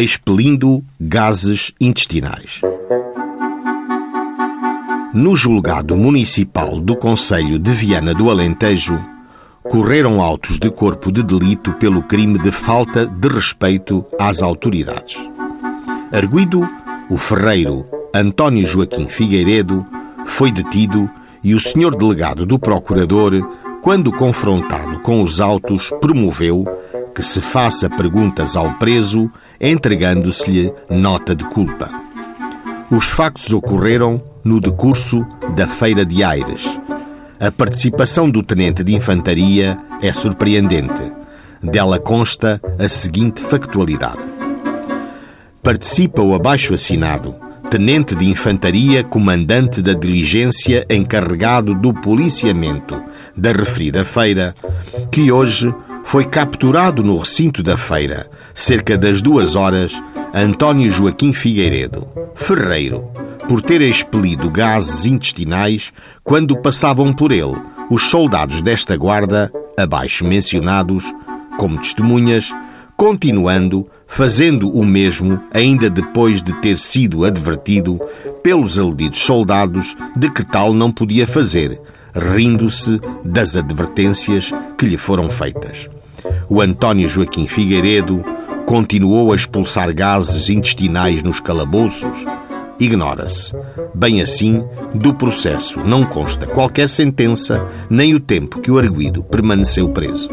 expelindo gases intestinais. No julgado municipal do Conselho de Viana do Alentejo, correram autos de corpo de delito pelo crime de falta de respeito às autoridades. Arguido, o ferreiro António Joaquim Figueiredo foi detido e o senhor delegado do procurador, quando confrontado com os autos, promoveu que se faça perguntas ao preso, entregando-se-lhe nota de culpa. Os factos ocorreram no decurso da Feira de Aires. A participação do tenente de infantaria é surpreendente. Dela consta a seguinte factualidade: Participa o abaixo assinado, tenente de infantaria, comandante da diligência encarregado do policiamento da referida feira, que hoje foi capturado no recinto da feira, cerca das duas horas, António Joaquim Figueiredo, ferreiro, por ter expelido gases intestinais quando passavam por ele os soldados desta guarda, abaixo mencionados, como testemunhas, continuando fazendo o mesmo ainda depois de ter sido advertido pelos aludidos soldados de que tal não podia fazer, rindo-se das advertências que lhe foram feitas o António Joaquim Figueiredo continuou a expulsar gases intestinais nos calabouços, ignora-se. Bem assim, do processo não consta qualquer sentença nem o tempo que o arguído permaneceu preso.